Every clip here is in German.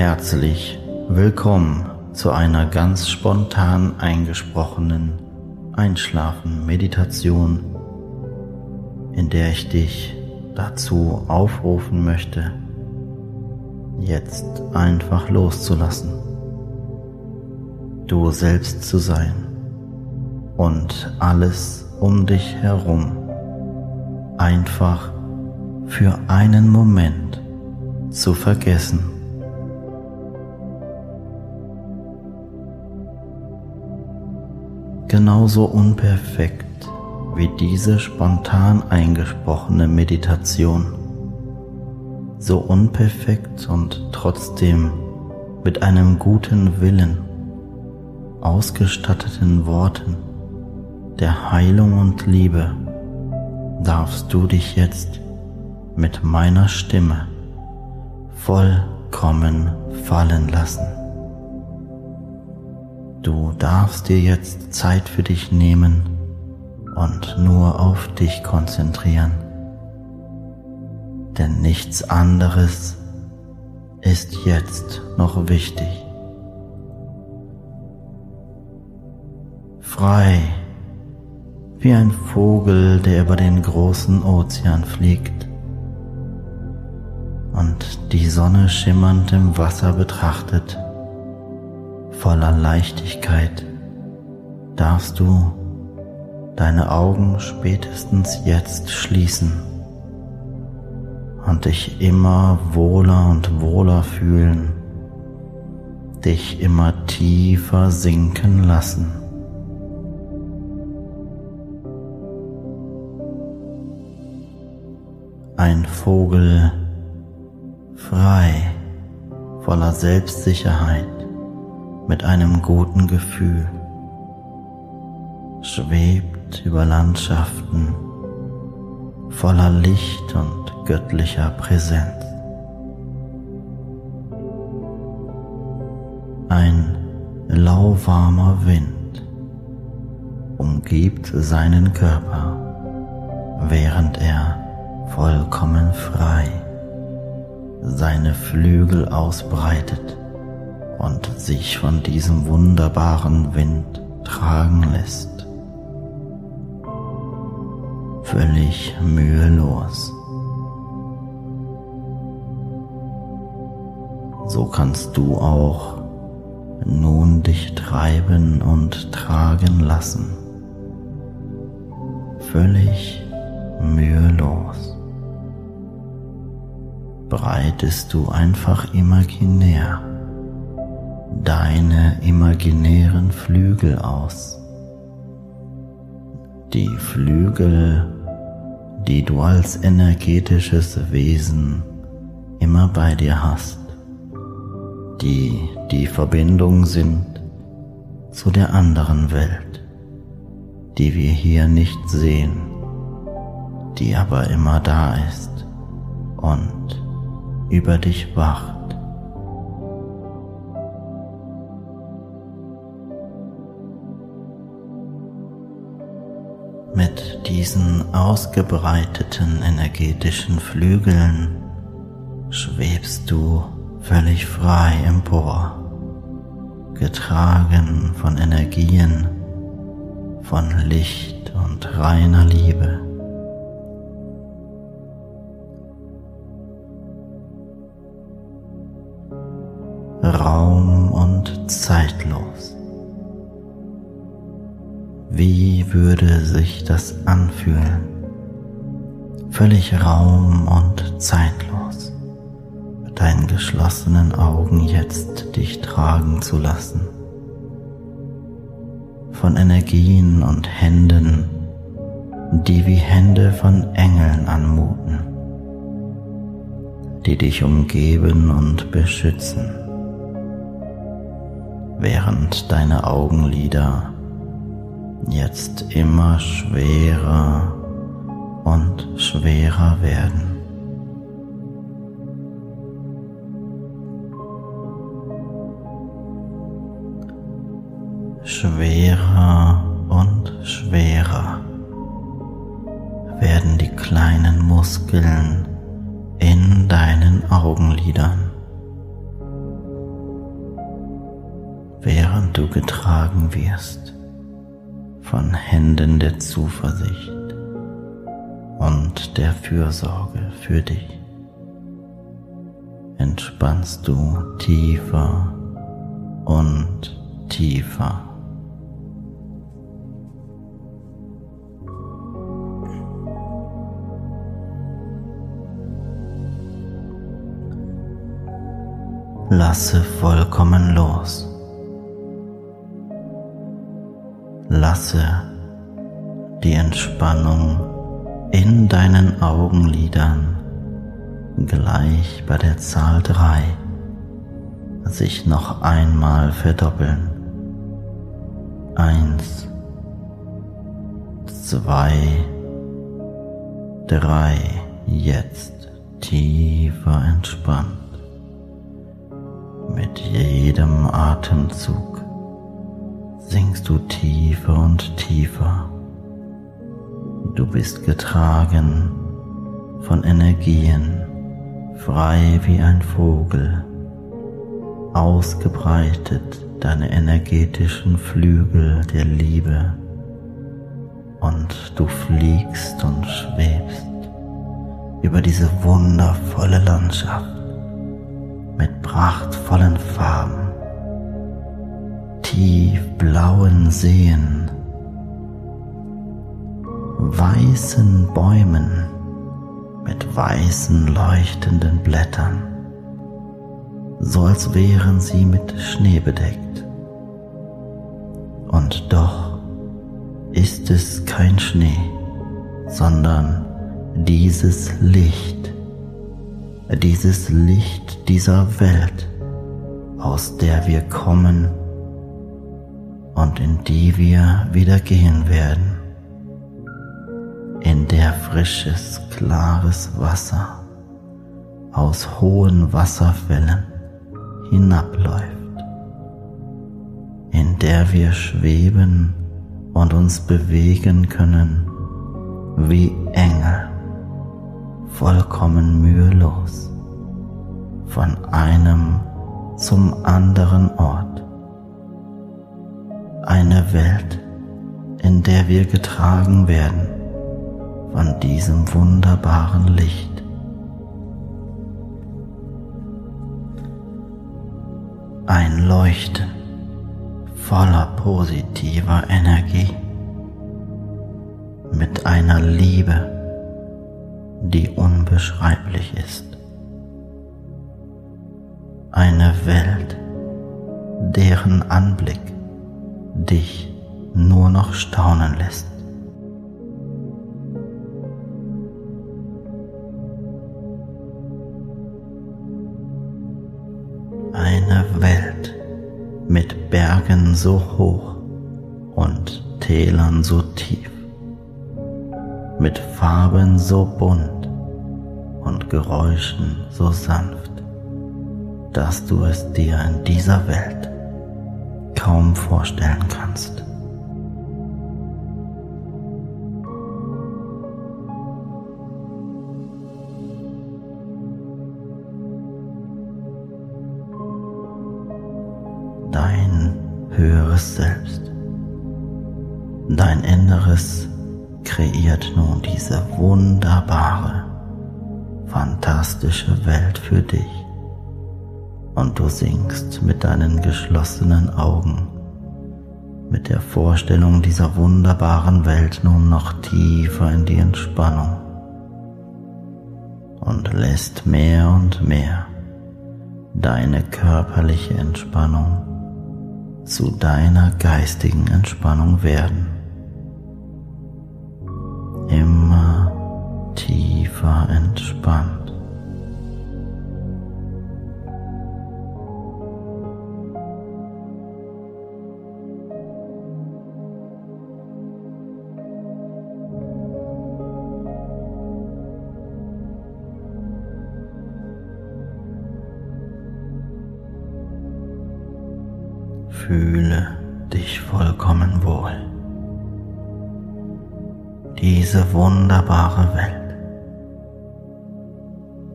Herzlich willkommen zu einer ganz spontan eingesprochenen Einschlafen-Meditation, in der ich dich dazu aufrufen möchte, jetzt einfach loszulassen, du selbst zu sein und alles um dich herum einfach für einen Moment zu vergessen. Genauso unperfekt wie diese spontan eingesprochene Meditation so unperfekt und trotzdem mit einem guten Willen ausgestatteten Worten der Heilung und Liebe darfst du dich jetzt mit meiner Stimme vollkommen fallen lassen. Du darfst dir jetzt Zeit für dich nehmen und nur auf dich konzentrieren denn nichts anderes ist jetzt noch wichtig. Frei, wie ein Vogel, der über den großen Ozean fliegt und die Sonne schimmernd im Wasser betrachtet, voller Leichtigkeit, darfst du deine Augen spätestens jetzt schließen und dich immer wohler und wohler fühlen, dich immer tiefer sinken lassen. Ein Vogel frei, voller Selbstsicherheit, mit einem guten Gefühl, schwebt über Landschaften voller Licht und göttlicher Präsenz. Ein lauwarmer Wind umgibt seinen Körper, während er vollkommen frei seine Flügel ausbreitet und sich von diesem wunderbaren Wind tragen lässt. Völlig mühelos. So kannst du auch nun dich treiben und tragen lassen. Völlig mühelos. Breitest du einfach imaginär deine imaginären Flügel aus. Die Flügel, die du als energetisches Wesen immer bei dir hast, die die Verbindung sind zu der anderen Welt, die wir hier nicht sehen, die aber immer da ist und über dich wacht. Diesen ausgebreiteten energetischen Flügeln schwebst du völlig frei empor, getragen von Energien, von Licht und reiner Liebe. Raum und zeitlos. Wie würde sich das anfühlen? Völlig raum- und zeitlos, mit deinen geschlossenen Augen jetzt dich tragen zu lassen. Von Energien und Händen, die wie Hände von Engeln anmuten, die dich umgeben und beschützen, während deine Augenlider jetzt immer schwerer und schwerer werden. Schwerer und schwerer werden die kleinen Muskeln in deinen Augenlidern, während du getragen wirst von Händen der Zuversicht und der Fürsorge für dich entspannst du tiefer und tiefer. Lasse vollkommen los. Lasse die Entspannung in deinen Augenlidern gleich bei der Zahl 3 sich noch einmal verdoppeln. Eins, zwei, drei, jetzt tiefer entspannt. Mit jedem Atemzug sinkst du tiefer und tiefer. Du bist getragen von Energien, frei wie ein Vogel, ausgebreitet deine energetischen Flügel der Liebe. Und du fliegst und schwebst über diese wundervolle Landschaft mit prachtvollen Farben tiefblauen Seen, weißen Bäumen mit weißen leuchtenden Blättern, so als wären sie mit Schnee bedeckt. Und doch ist es kein Schnee, sondern dieses Licht, dieses Licht dieser Welt, aus der wir kommen und in die wir wieder gehen werden, in der frisches, klares Wasser aus hohen Wasserfällen hinabläuft, in der wir schweben und uns bewegen können wie Engel, vollkommen mühelos, von einem zum anderen Ort Eine Welt, in der wir getragen werden von diesem wunderbaren Licht. Ein Leuchten voller positiver Energie mit einer Liebe, die unbeschreiblich ist. Eine Welt, deren Anblick dich nur noch staunen lässt. Eine Welt mit Bergen so hoch und Tälern so tief, mit Farben so bunt und Geräuschen so sanft, dass du es dir in dieser Welt kaum vorstellen kannst. Dein höheres Selbst, dein Inneres kreiert nun diese wunderbare, fantastische Welt für dich und du sinkst mit deinen geschlossenen Augen mit der Vorstellung dieser wunderbaren Welt nun noch tiefer in die Entspannung und lässt mehr und mehr deine körperliche Entspannung zu deiner geistigen Entspannung werden. Immer tiefer entspannt. Fühle dich vollkommen wohl. Diese wunderbare Welt.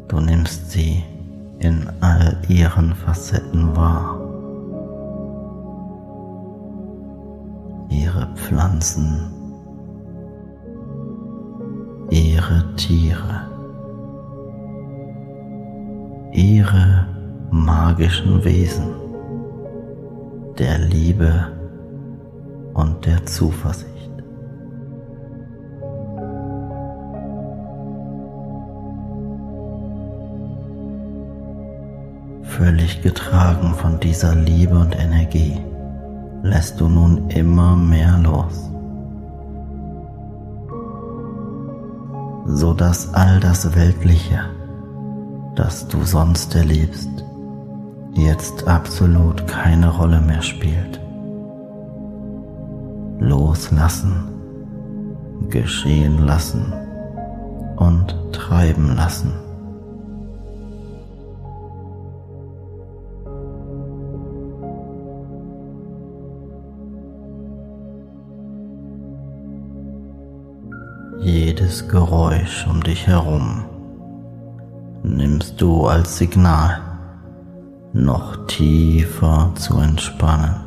Du nimmst sie in all ihren Facetten wahr. Ihre Pflanzen, ihre Tiere, ihre magischen Wesen der Liebe und der Zuversicht. Völlig getragen von dieser Liebe und Energie lässt du nun immer mehr los, so dass all das Weltliche, das du sonst erlebst, jetzt absolut keine Rolle mehr spielt. Loslassen, geschehen lassen und treiben lassen. Jedes Geräusch um dich herum nimmst du als Signal noch tiefer zu entspannen.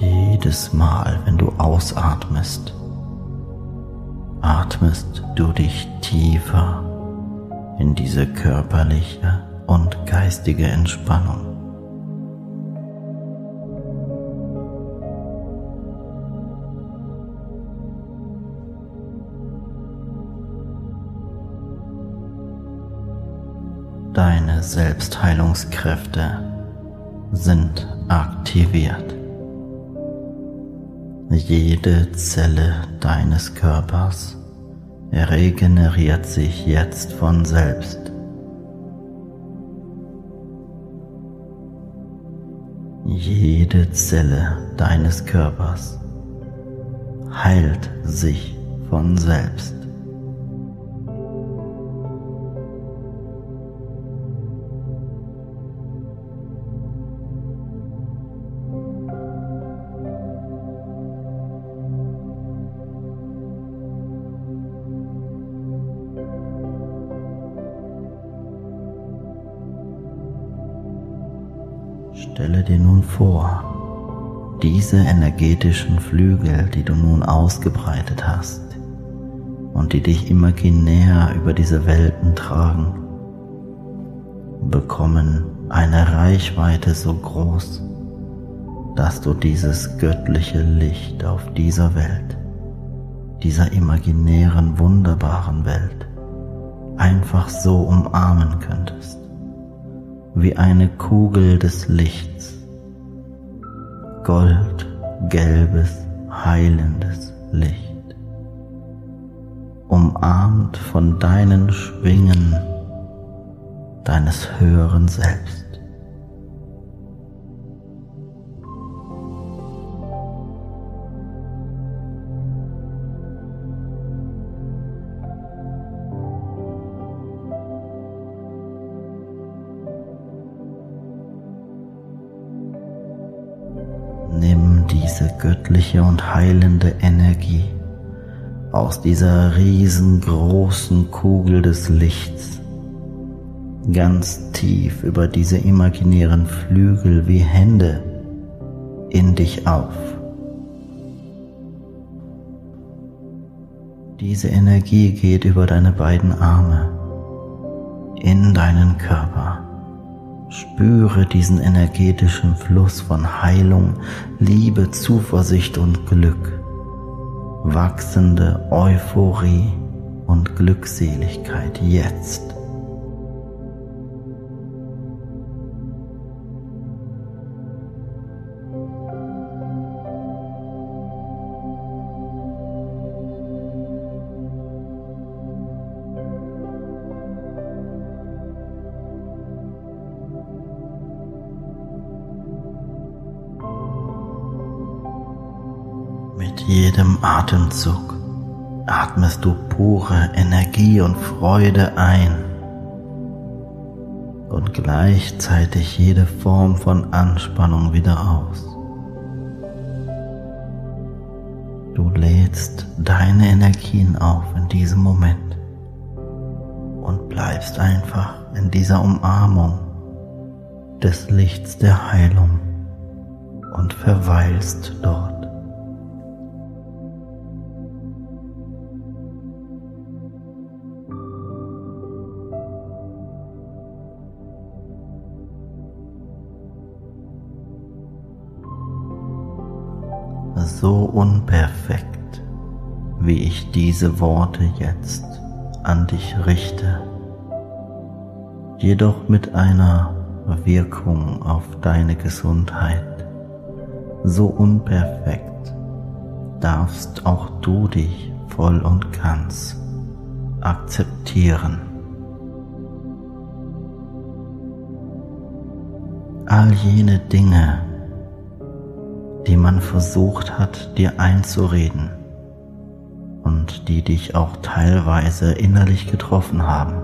Jedes Mal, wenn du ausatmest, atmest du dich tiefer in diese körperliche und geistige Entspannung. Deine Selbstheilungskräfte sind aktiviert. Jede Zelle deines Körpers regeneriert sich jetzt von selbst. Jede Zelle deines Körpers heilt sich von selbst. Stelle dir nun vor, diese energetischen Flügel, die du nun ausgebreitet hast und die dich imaginär über diese Welten tragen, bekommen eine Reichweite so groß, dass du dieses göttliche Licht auf dieser Welt, dieser imaginären, wunderbaren Welt, einfach so umarmen könntest, wie eine Kugel des Lichts Gold, gelbes, heilendes Licht, umarmt von deinen Schwingen deines höheren Selbst. Göttliche und heilende Energie aus dieser riesengroßen Kugel des Lichts ganz tief über diese imaginären Flügel wie Hände in dich auf. Diese Energie geht über deine beiden Arme in deinen Körper Spüre diesen energetischen Fluss von Heilung, Liebe, Zuversicht und Glück, wachsende Euphorie und Glückseligkeit jetzt. Jedem Atemzug atmest du pure Energie und Freude ein und gleichzeitig jede Form von Anspannung wieder aus. Du lädst deine Energien auf in diesem Moment und bleibst einfach in dieser Umarmung des Lichts der Heilung und verweilst dort. Unperfekt, wie ich diese Worte jetzt an dich richte, jedoch mit einer Wirkung auf deine Gesundheit, so unperfekt darfst auch du dich voll und ganz akzeptieren. All jene Dinge, die man versucht hat dir einzureden und die dich auch teilweise innerlich getroffen haben,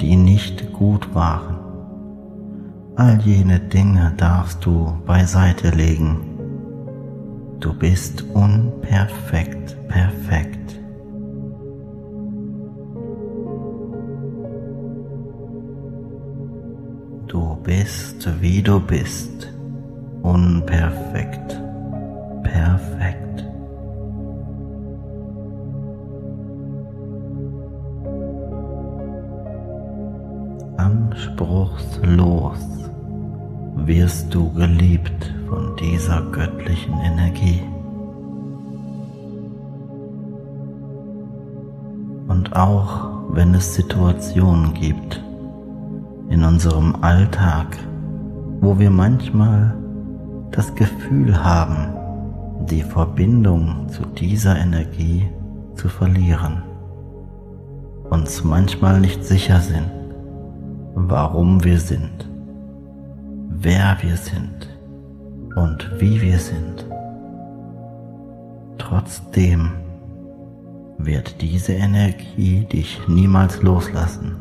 die nicht gut waren. All jene Dinge darfst du beiseite legen. Du bist unperfekt perfekt. Du bist, wie du bist unperfekt, perfekt. Anspruchslos wirst du geliebt von dieser göttlichen Energie. Und auch wenn es Situationen gibt in unserem Alltag, wo wir manchmal das Gefühl haben, die Verbindung zu dieser Energie zu verlieren, uns manchmal nicht sicher sind, warum wir sind, wer wir sind und wie wir sind. Trotzdem wird diese Energie dich niemals loslassen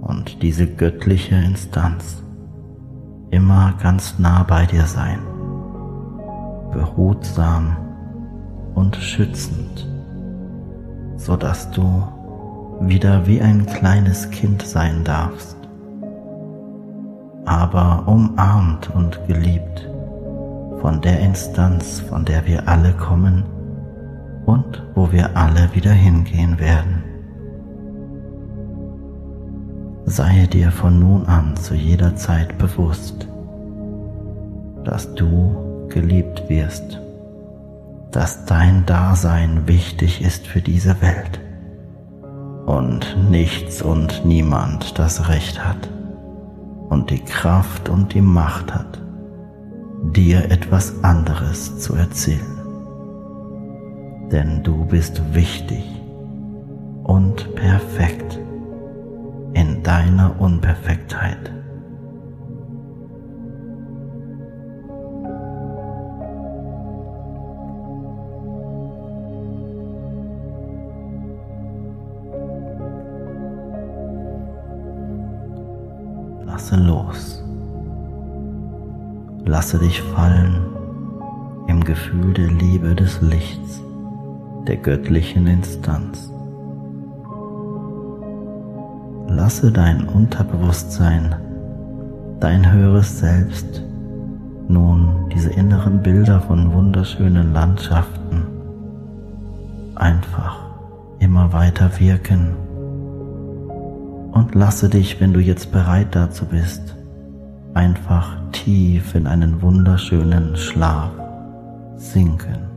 und diese göttliche Instanz immer ganz nah bei dir sein, behutsam und schützend, so dass du wieder wie ein kleines Kind sein darfst, aber umarmt und geliebt von der Instanz, von der wir alle kommen und wo wir alle wieder hingehen werden. Sei dir von nun an zu jeder Zeit bewusst, dass du geliebt wirst, dass dein Dasein wichtig ist für diese Welt und nichts und niemand das Recht hat und die Kraft und die Macht hat, dir etwas anderes zu erzählen. Denn du bist wichtig und perfekt in deiner Unperfektheit. Lasse los. Lasse dich fallen im Gefühl der Liebe des Lichts, der göttlichen Instanz. Lasse dein Unterbewusstsein, dein höheres Selbst, nun diese inneren Bilder von wunderschönen Landschaften einfach immer weiter wirken und lasse dich, wenn du jetzt bereit dazu bist, einfach tief in einen wunderschönen Schlaf sinken.